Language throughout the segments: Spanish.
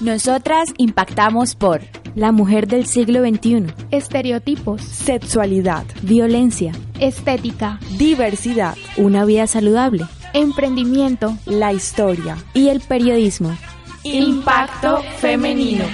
Nosotras impactamos por la mujer del siglo XXI, estereotipos, sexualidad, violencia, estética, diversidad, una vida saludable. Emprendimiento, la historia. Y el periodismo. Impacto femenino.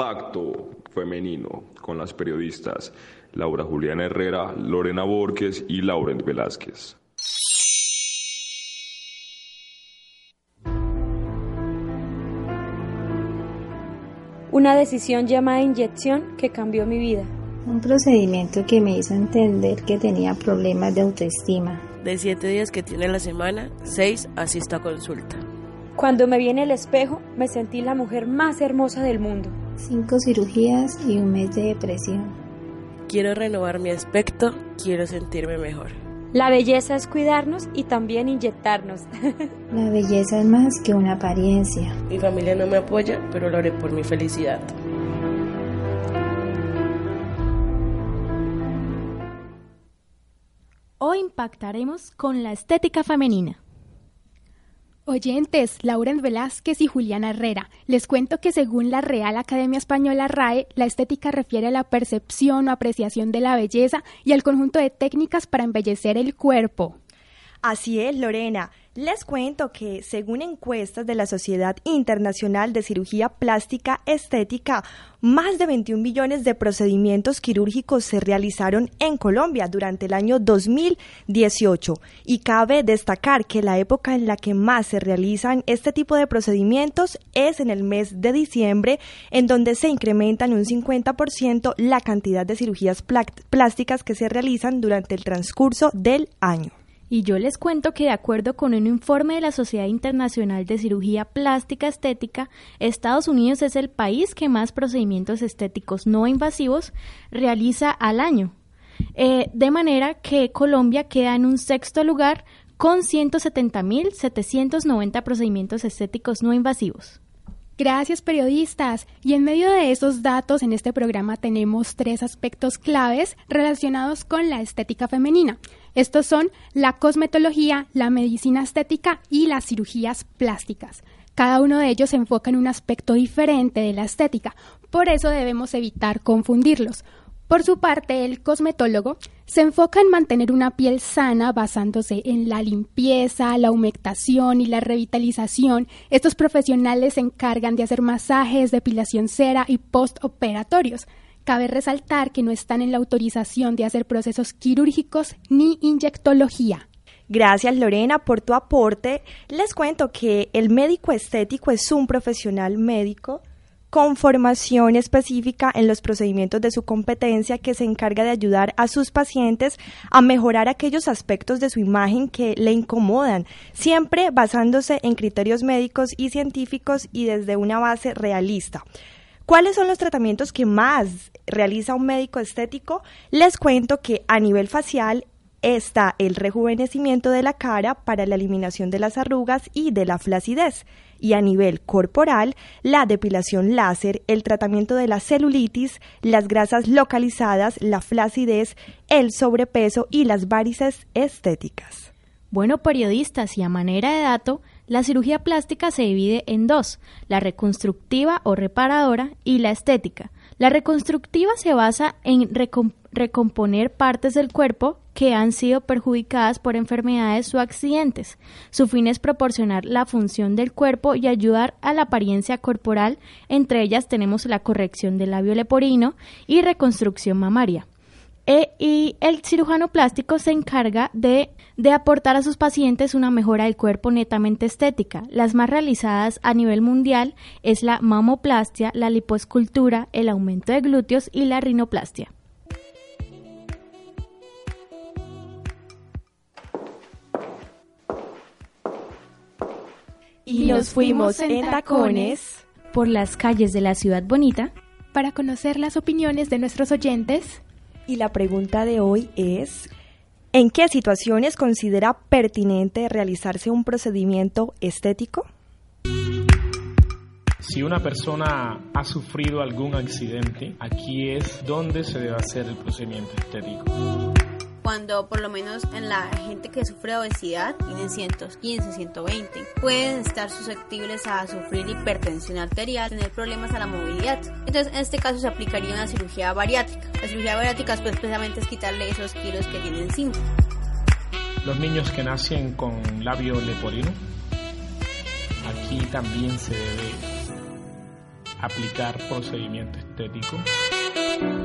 Impacto femenino con las periodistas Laura Juliana Herrera, Lorena Borges y Laurent Velázquez. Una decisión llamada inyección que cambió mi vida. Un procedimiento que me hizo entender que tenía problemas de autoestima. De siete días que tiene la semana, seis asisto a consulta. Cuando me vi en el espejo, me sentí la mujer más hermosa del mundo. Cinco cirugías y un mes de depresión. Quiero renovar mi aspecto, quiero sentirme mejor. La belleza es cuidarnos y también inyectarnos. La belleza es más que una apariencia. Mi familia no me apoya, pero lo haré por mi felicidad. Hoy impactaremos con la estética femenina. Oyentes, Lauren Velázquez y Juliana Herrera, les cuento que según la Real Academia Española RAE, la estética refiere a la percepción o apreciación de la belleza y al conjunto de técnicas para embellecer el cuerpo. Así es, Lorena. Les cuento que, según encuestas de la Sociedad Internacional de Cirugía Plástica Estética, más de 21 millones de procedimientos quirúrgicos se realizaron en Colombia durante el año 2018. Y cabe destacar que la época en la que más se realizan este tipo de procedimientos es en el mes de diciembre, en donde se incrementan un 50% la cantidad de cirugías plásticas que se realizan durante el transcurso del año. Y yo les cuento que de acuerdo con un informe de la Sociedad Internacional de Cirugía Plástica Estética, Estados Unidos es el país que más procedimientos estéticos no invasivos realiza al año. Eh, de manera que Colombia queda en un sexto lugar con 170.790 procedimientos estéticos no invasivos. Gracias periodistas. Y en medio de esos datos en este programa tenemos tres aspectos claves relacionados con la estética femenina. Estos son la cosmetología, la medicina estética y las cirugías plásticas. Cada uno de ellos se enfoca en un aspecto diferente de la estética, por eso debemos evitar confundirlos. Por su parte, el cosmetólogo se enfoca en mantener una piel sana basándose en la limpieza, la humectación y la revitalización. Estos profesionales se encargan de hacer masajes, depilación cera y postoperatorios. Cabe resaltar que no están en la autorización de hacer procesos quirúrgicos ni inyectología. Gracias Lorena por tu aporte. Les cuento que el médico estético es un profesional médico con formación específica en los procedimientos de su competencia que se encarga de ayudar a sus pacientes a mejorar aquellos aspectos de su imagen que le incomodan, siempre basándose en criterios médicos y científicos y desde una base realista. ¿Cuáles son los tratamientos que más realiza un médico estético, les cuento que a nivel facial está el rejuvenecimiento de la cara para la eliminación de las arrugas y de la flacidez. Y a nivel corporal, la depilación láser, el tratamiento de la celulitis, las grasas localizadas, la flacidez, el sobrepeso y las varices estéticas. Bueno, periodistas, y a manera de dato, la cirugía plástica se divide en dos, la reconstructiva o reparadora y la estética. La reconstructiva se basa en recomponer partes del cuerpo que han sido perjudicadas por enfermedades o accidentes. Su fin es proporcionar la función del cuerpo y ayudar a la apariencia corporal. Entre ellas tenemos la corrección del labio leporino y reconstrucción mamaria. E, y el cirujano plástico se encarga de, de, aportar a sus pacientes una mejora del cuerpo netamente estética. Las más realizadas a nivel mundial es la mamoplastia, la lipoescultura, el aumento de glúteos y la rinoplastia. Y nos fuimos en tacones por las calles de la ciudad bonita para conocer las opiniones de nuestros oyentes y la pregunta de hoy es, ¿en qué situaciones considera pertinente realizarse un procedimiento estético? Si una persona ha sufrido algún accidente, aquí es donde se debe hacer el procedimiento estético cuando por lo menos en la gente que sufre obesidad tienen 115, 120, pueden estar susceptibles a sufrir hipertensión arterial, tener problemas a la movilidad. Entonces, en este caso se aplicaría una cirugía bariátrica. La cirugía bariátrica pues precisamente es quitarle esos kilos que tienen encima. Los niños que nacen con labio leporino, aquí también se debe aplicar procedimiento estético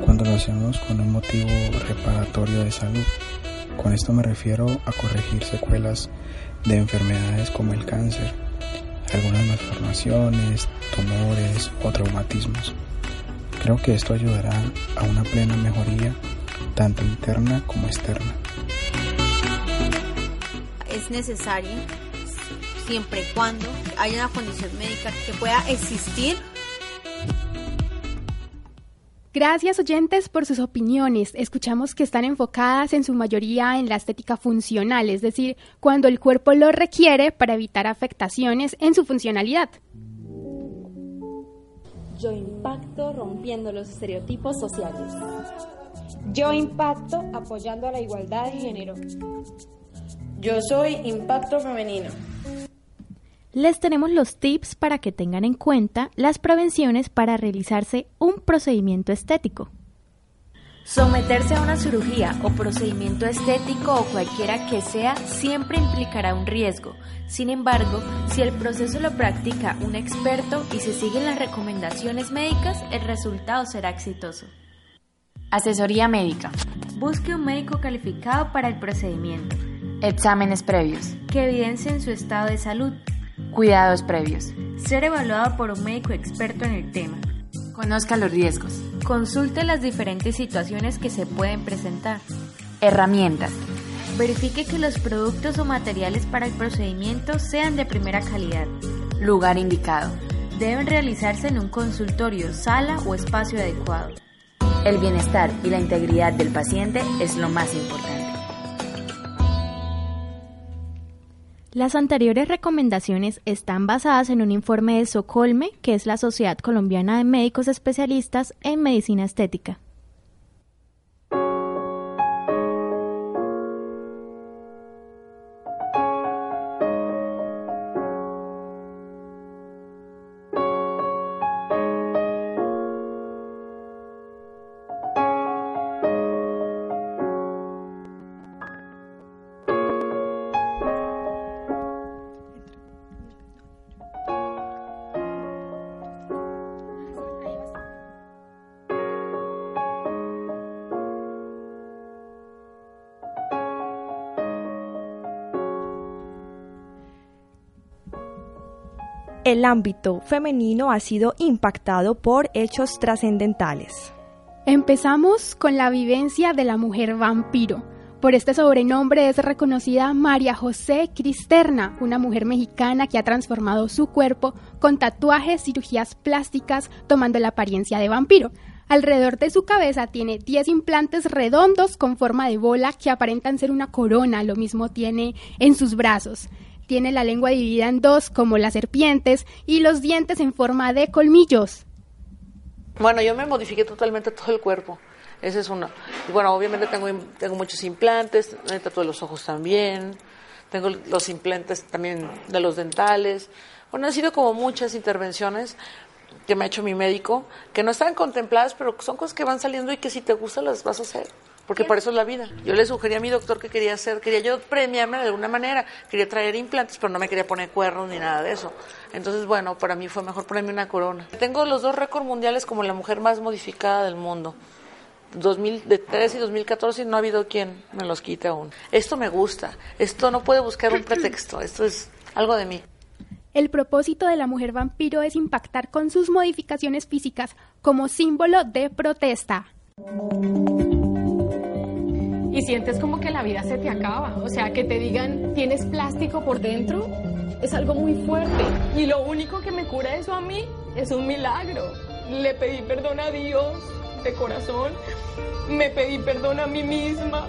cuando lo hacemos con un motivo reparatorio de salud. Con esto me refiero a corregir secuelas de enfermedades como el cáncer, algunas malformaciones, tumores o traumatismos. Creo que esto ayudará a una plena mejoría tanto interna como externa. Es necesario siempre y cuando haya una condición médica que pueda existir Gracias oyentes por sus opiniones. Escuchamos que están enfocadas en su mayoría en la estética funcional, es decir, cuando el cuerpo lo requiere para evitar afectaciones en su funcionalidad. Yo impacto rompiendo los estereotipos sociales. Yo impacto apoyando a la igualdad de género. Yo soy impacto femenino les tenemos los tips para que tengan en cuenta las prevenciones para realizarse un procedimiento estético. Someterse a una cirugía o procedimiento estético o cualquiera que sea siempre implicará un riesgo. Sin embargo, si el proceso lo practica un experto y se siguen las recomendaciones médicas, el resultado será exitoso. Asesoría médica. Busque un médico calificado para el procedimiento. Exámenes previos. Que evidencien su estado de salud. Cuidados previos. Ser evaluado por un médico experto en el tema. Conozca los riesgos. Consulte las diferentes situaciones que se pueden presentar. Herramientas. Verifique que los productos o materiales para el procedimiento sean de primera calidad. Lugar indicado. Deben realizarse en un consultorio, sala o espacio adecuado. El bienestar y la integridad del paciente es lo más importante. Las anteriores recomendaciones están basadas en un informe de Socolme, que es la Sociedad Colombiana de Médicos Especialistas en Medicina Estética. El ámbito femenino ha sido impactado por hechos trascendentales. Empezamos con la vivencia de la mujer vampiro. Por este sobrenombre es reconocida María José Cristerna, una mujer mexicana que ha transformado su cuerpo con tatuajes, cirugías plásticas, tomando la apariencia de vampiro. Alrededor de su cabeza tiene 10 implantes redondos con forma de bola que aparentan ser una corona, lo mismo tiene en sus brazos. Tiene la lengua dividida en dos como las serpientes y los dientes en forma de colmillos. Bueno, yo me modifiqué totalmente todo el cuerpo. Ese es uno. Bueno, obviamente tengo, tengo muchos implantes, me de los ojos también, tengo los implantes también de los dentales. Bueno, han sido como muchas intervenciones que me ha hecho mi médico, que no están contempladas, pero son cosas que van saliendo y que si te gustan las vas a hacer. Porque por eso es la vida. Yo le sugerí a mi doctor que quería hacer, quería yo premiarme de alguna manera, quería traer implantes, pero no me quería poner cuernos ni nada de eso. Entonces, bueno, para mí fue mejor ponerme una corona. Tengo los dos récords mundiales como la mujer más modificada del mundo. 2013 y 2014 no ha habido quien me los quite aún. Esto me gusta, esto no puede buscar un pretexto, esto es algo de mí. El propósito de la mujer vampiro es impactar con sus modificaciones físicas como símbolo de protesta. Y sientes como que la vida se te acaba, o sea, que te digan tienes plástico por dentro, es algo muy fuerte. Y lo único que me cura eso a mí es un milagro. Le pedí perdón a Dios de corazón, me pedí perdón a mí misma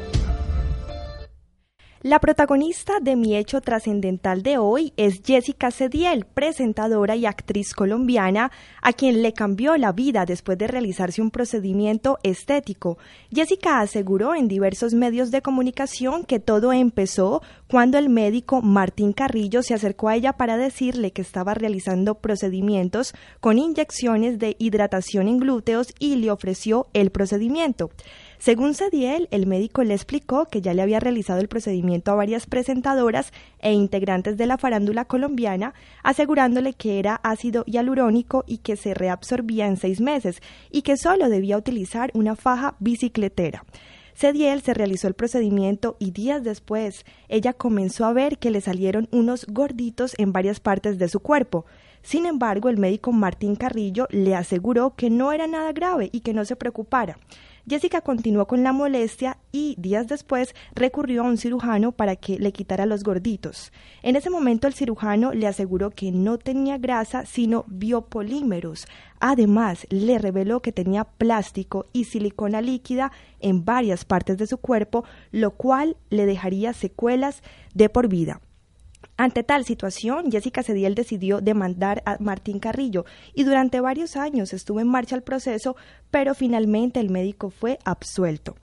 la protagonista de mi hecho trascendental de hoy es Jessica Cediel, presentadora y actriz colombiana, a quien le cambió la vida después de realizarse un procedimiento estético. Jessica aseguró en diversos medios de comunicación que todo empezó cuando el médico Martín Carrillo se acercó a ella para decirle que estaba realizando procedimientos con inyecciones de hidratación en glúteos y le ofreció el procedimiento. Según Cediel, el médico le explicó que ya le había realizado el procedimiento a varias presentadoras e integrantes de la farándula colombiana, asegurándole que era ácido hialurónico y que se reabsorbía en seis meses y que solo debía utilizar una faja bicicletera. Cediel se realizó el procedimiento y días después ella comenzó a ver que le salieron unos gorditos en varias partes de su cuerpo. Sin embargo, el médico Martín Carrillo le aseguró que no era nada grave y que no se preocupara. Jessica continuó con la molestia y días después recurrió a un cirujano para que le quitara los gorditos. En ese momento el cirujano le aseguró que no tenía grasa sino biopolímeros. Además, le reveló que tenía plástico y silicona líquida en varias partes de su cuerpo, lo cual le dejaría secuelas de por vida. Ante tal situación, Jessica Cediel decidió demandar a Martín Carrillo y durante varios años estuvo en marcha el proceso, pero finalmente el médico fue absuelto.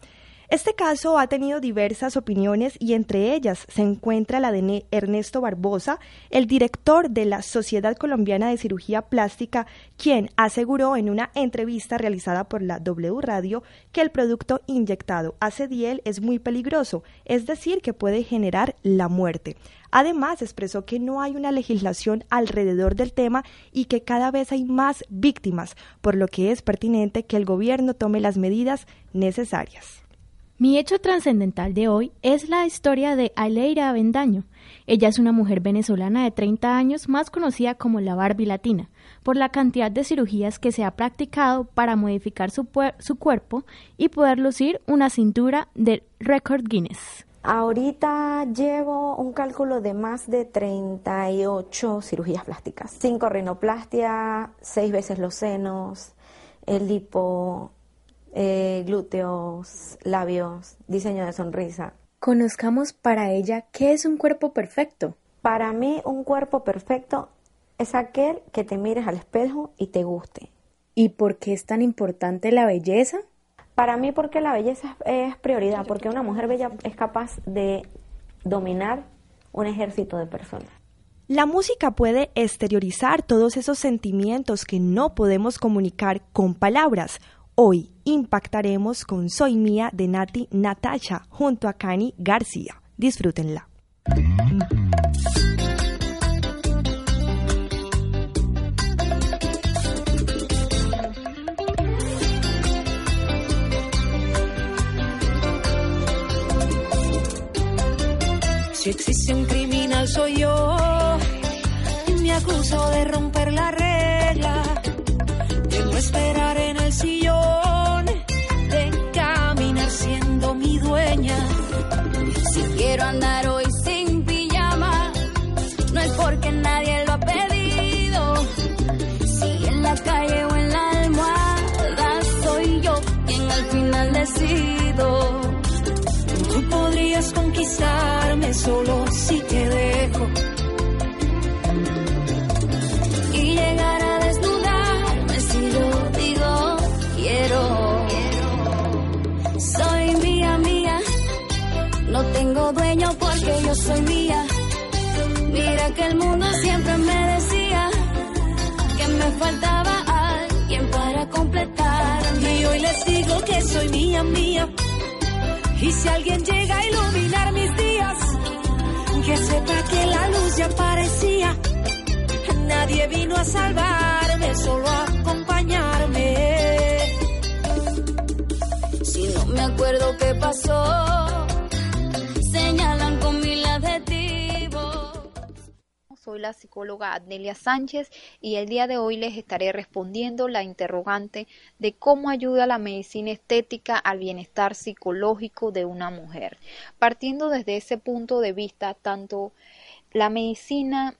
Este caso ha tenido diversas opiniones y entre ellas se encuentra la de Ernesto Barbosa, el director de la Sociedad Colombiana de Cirugía Plástica, quien aseguró en una entrevista realizada por la W Radio que el producto inyectado ACDL es muy peligroso, es decir, que puede generar la muerte. Además, expresó que no hay una legislación alrededor del tema y que cada vez hay más víctimas, por lo que es pertinente que el gobierno tome las medidas necesarias. Mi hecho trascendental de hoy es la historia de Aleira Avendaño. Ella es una mujer venezolana de 30 años, más conocida como la Barbie Latina, por la cantidad de cirugías que se ha practicado para modificar su, su cuerpo y poder lucir una cintura de récord Guinness. Ahorita llevo un cálculo de más de 38 cirugías plásticas. Cinco rinoplastia, seis veces los senos, el lipo, eh, glúteos, labios, diseño de sonrisa. Conozcamos para ella qué es un cuerpo perfecto. Para mí un cuerpo perfecto es aquel que te mires al espejo y te guste. ¿Y por qué es tan importante la belleza? Para mí porque la belleza es prioridad, porque una mujer bella es capaz de dominar un ejército de personas. La música puede exteriorizar todos esos sentimientos que no podemos comunicar con palabras. Hoy impactaremos con Soy Mía de Nati Natasha junto a Cani García. Disfrútenla. Si existe un criminal soy yo, me acuso de romper la regla, de no esperar en el sillón, Quiero andar hoy sin pijama, no es porque nadie lo ha pedido. Si en la calle o en la almohada soy yo quien al final decido. Tú podrías conquistarme solo si te dejo soy mía. Mira que el mundo siempre me decía que me faltaba alguien para completarme. Y hoy les digo que soy mía, mía. Y si alguien llega a iluminar mis días, que sepa que la luz ya aparecía. Nadie vino a salvarme, solo a acompañarme. Si no me acuerdo qué pasó, Soy la psicóloga Adnelia Sánchez y el día de hoy les estaré respondiendo la interrogante de cómo ayuda la medicina estética al bienestar psicológico de una mujer. Partiendo desde ese punto de vista, tanto la medicina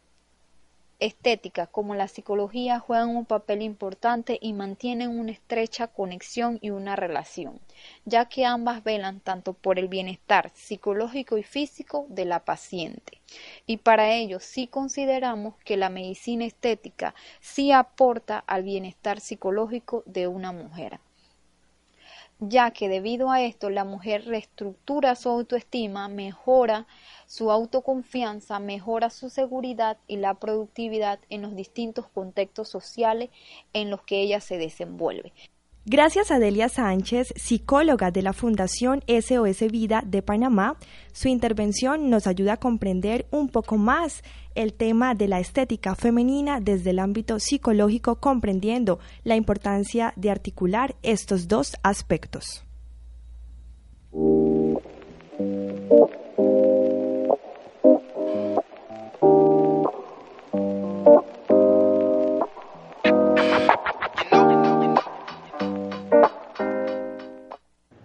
estética como la psicología juegan un papel importante y mantienen una estrecha conexión y una relación, ya que ambas velan tanto por el bienestar psicológico y físico de la paciente. Y para ello sí consideramos que la medicina estética sí aporta al bienestar psicológico de una mujer ya que debido a esto la mujer reestructura su autoestima, mejora su autoconfianza, mejora su seguridad y la productividad en los distintos contextos sociales en los que ella se desenvuelve. Gracias a Delia Sánchez, psicóloga de la Fundación SOS Vida de Panamá, su intervención nos ayuda a comprender un poco más el tema de la estética femenina desde el ámbito psicológico, comprendiendo la importancia de articular estos dos aspectos.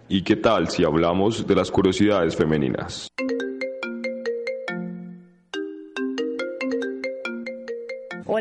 ¿Y qué tal si hablamos de las curiosidades femeninas?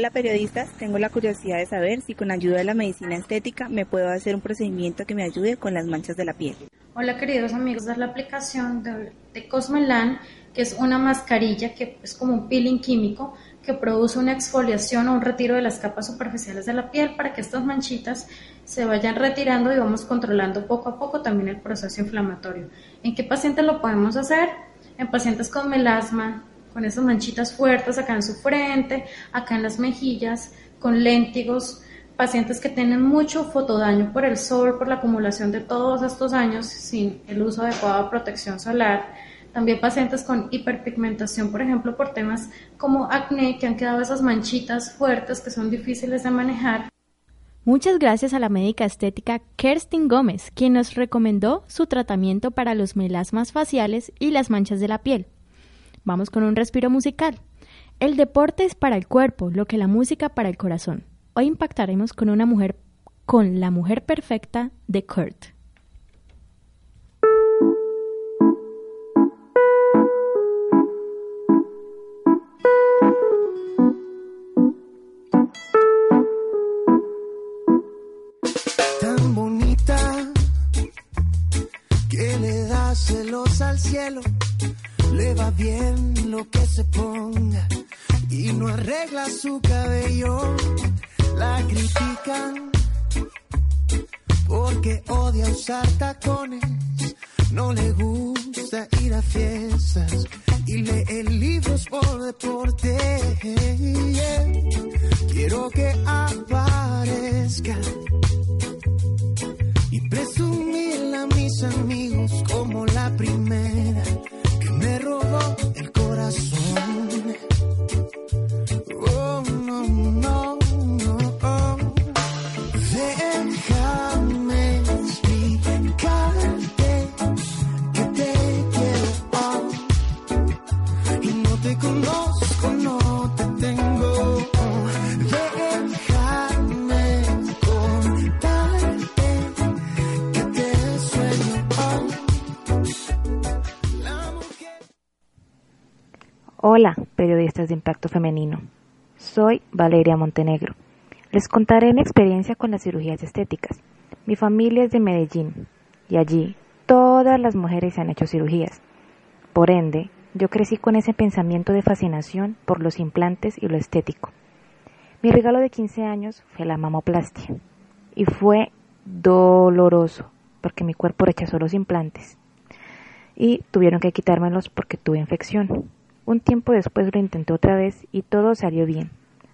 Hola periodistas, tengo la curiosidad de saber si con ayuda de la medicina estética me puedo hacer un procedimiento que me ayude con las manchas de la piel. Hola queridos amigos, es la aplicación de, de Cosmelan, que es una mascarilla que es como un peeling químico que produce una exfoliación o un retiro de las capas superficiales de la piel para que estas manchitas se vayan retirando y vamos controlando poco a poco también el proceso inflamatorio. ¿En qué pacientes lo podemos hacer? En pacientes con melasma, con esas manchitas fuertes acá en su frente, acá en las mejillas, con léntigos, pacientes que tienen mucho fotodaño por el sol, por la acumulación de todos estos años sin el uso adecuado de protección solar. También pacientes con hiperpigmentación, por ejemplo, por temas como acné, que han quedado esas manchitas fuertes que son difíciles de manejar. Muchas gracias a la médica estética Kerstin Gómez, quien nos recomendó su tratamiento para los melasmas faciales y las manchas de la piel. Vamos con un respiro musical. El deporte es para el cuerpo, lo que la música para el corazón. Hoy impactaremos con una mujer, con la mujer perfecta de Kurt. Tan bonita que le da celos al cielo le va bien lo que se ponga y no arregla su cabello. La critican porque odia usar tacones, no le gusta ir a fiestas y lee libros por deporte. Quiero que aparezca y presumirla a mis amigos Periodistas de Impacto Femenino. Soy Valeria Montenegro. Les contaré mi experiencia con las cirugías estéticas. Mi familia es de Medellín y allí, todas las mujeres se han hecho cirugías. Por ende, yo crecí con ese pensamiento de fascinación por los implantes y lo estético. Mi regalo de 15 años fue la mamoplastia y fue doloroso porque mi cuerpo rechazó los implantes y tuvieron que quitármelos porque tuve infección. Un tiempo después lo intenté otra vez y todo salió bien.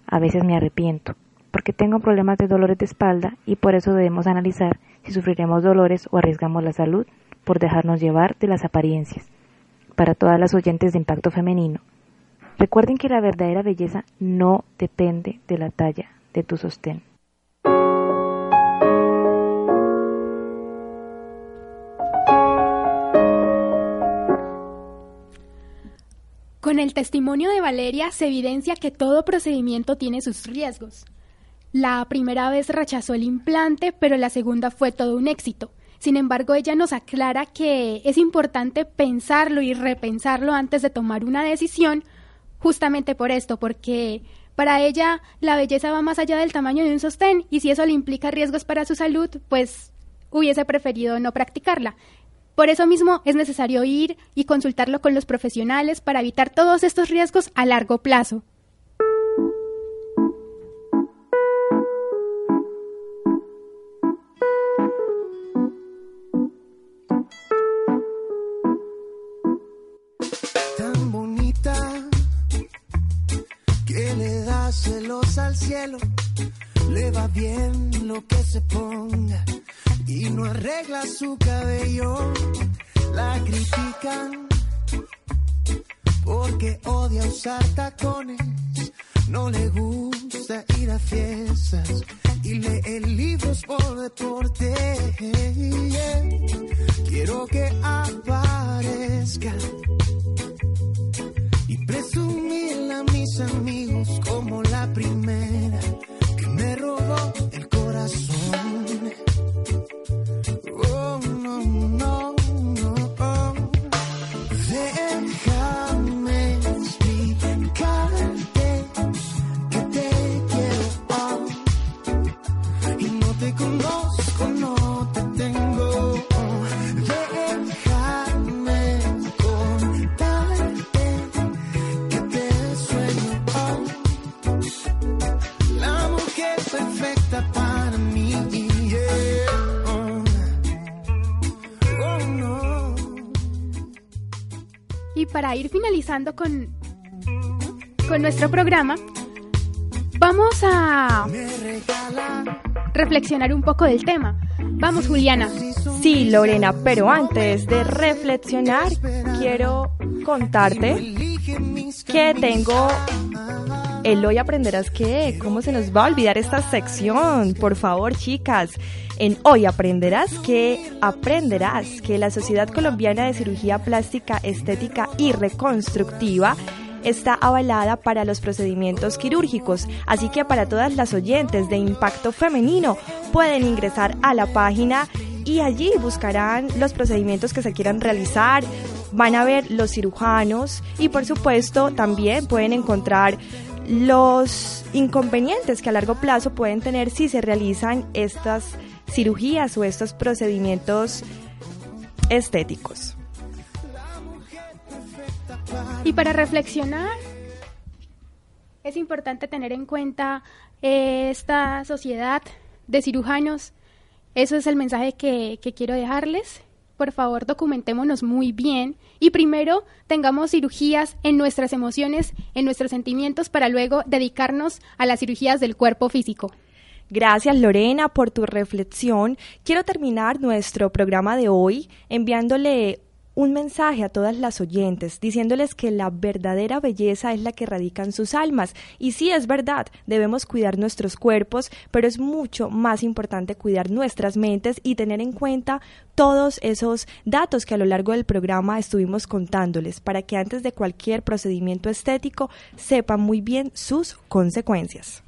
A veces me arrepiento porque tengo problemas de dolores de espalda y por eso debemos analizar si sufriremos dolores o arriesgamos la salud por dejarnos llevar de las apariencias para todas las oyentes de impacto femenino. Recuerden que la verdadera belleza no depende de la talla de tu sostén. Con el testimonio de Valeria se evidencia que todo procedimiento tiene sus riesgos. La primera vez rechazó el implante, pero la segunda fue todo un éxito. Sin embargo, ella nos aclara que es importante pensarlo y repensarlo antes de tomar una decisión, justamente por esto, porque para ella la belleza va más allá del tamaño de un sostén y si eso le implica riesgos para su salud, pues hubiese preferido no practicarla. Por eso mismo es necesario ir y consultarlo con los profesionales para evitar todos estos riesgos a largo plazo. celos al cielo, le va bien lo que se ponga y no arregla su cabello, la critican porque odia usar tacones, no le gusta ir a fiestas y lee libros por deporte. Quiero que aparezca para ir finalizando con, con nuestro programa, vamos a reflexionar un poco del tema. Vamos, Juliana. Sí, Lorena, pero antes de reflexionar, quiero contarte que tengo el hoy aprenderás qué. ¿Cómo se nos va a olvidar esta sección? Por favor, chicas. En Hoy aprenderás que aprenderás que la Sociedad Colombiana de Cirugía Plástica, Estética y Reconstructiva está avalada para los procedimientos quirúrgicos, así que para todas las oyentes de impacto femenino pueden ingresar a la página y allí buscarán los procedimientos que se quieran realizar, van a ver los cirujanos y por supuesto también pueden encontrar los inconvenientes que a largo plazo pueden tener si se realizan estas cirugías o estos procedimientos estéticos. Y para reflexionar, es importante tener en cuenta esta sociedad de cirujanos. Eso es el mensaje que, que quiero dejarles por favor documentémonos muy bien y primero tengamos cirugías en nuestras emociones, en nuestros sentimientos, para luego dedicarnos a las cirugías del cuerpo físico. Gracias Lorena por tu reflexión. Quiero terminar nuestro programa de hoy enviándole un mensaje a todas las oyentes, diciéndoles que la verdadera belleza es la que radica en sus almas. Y sí, es verdad, debemos cuidar nuestros cuerpos, pero es mucho más importante cuidar nuestras mentes y tener en cuenta todos esos datos que a lo largo del programa estuvimos contándoles, para que antes de cualquier procedimiento estético sepan muy bien sus consecuencias.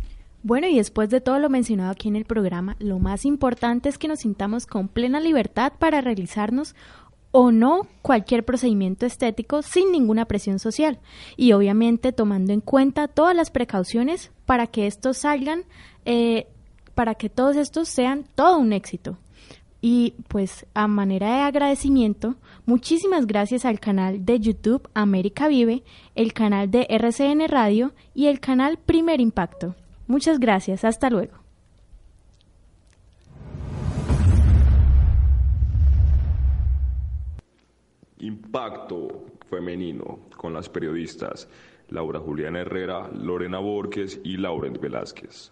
Bueno, y después de todo lo mencionado aquí en el programa, lo más importante es que nos sintamos con plena libertad para realizarnos o no cualquier procedimiento estético sin ninguna presión social y obviamente tomando en cuenta todas las precauciones para que estos salgan, eh, para que todos estos sean todo un éxito. Y pues a manera de agradecimiento, muchísimas gracias al canal de YouTube América Vive, el canal de RCN Radio y el canal Primer Impacto. Muchas gracias, hasta luego. Impacto femenino con las periodistas Laura Juliana Herrera, Lorena Borges y Laurent Velázquez.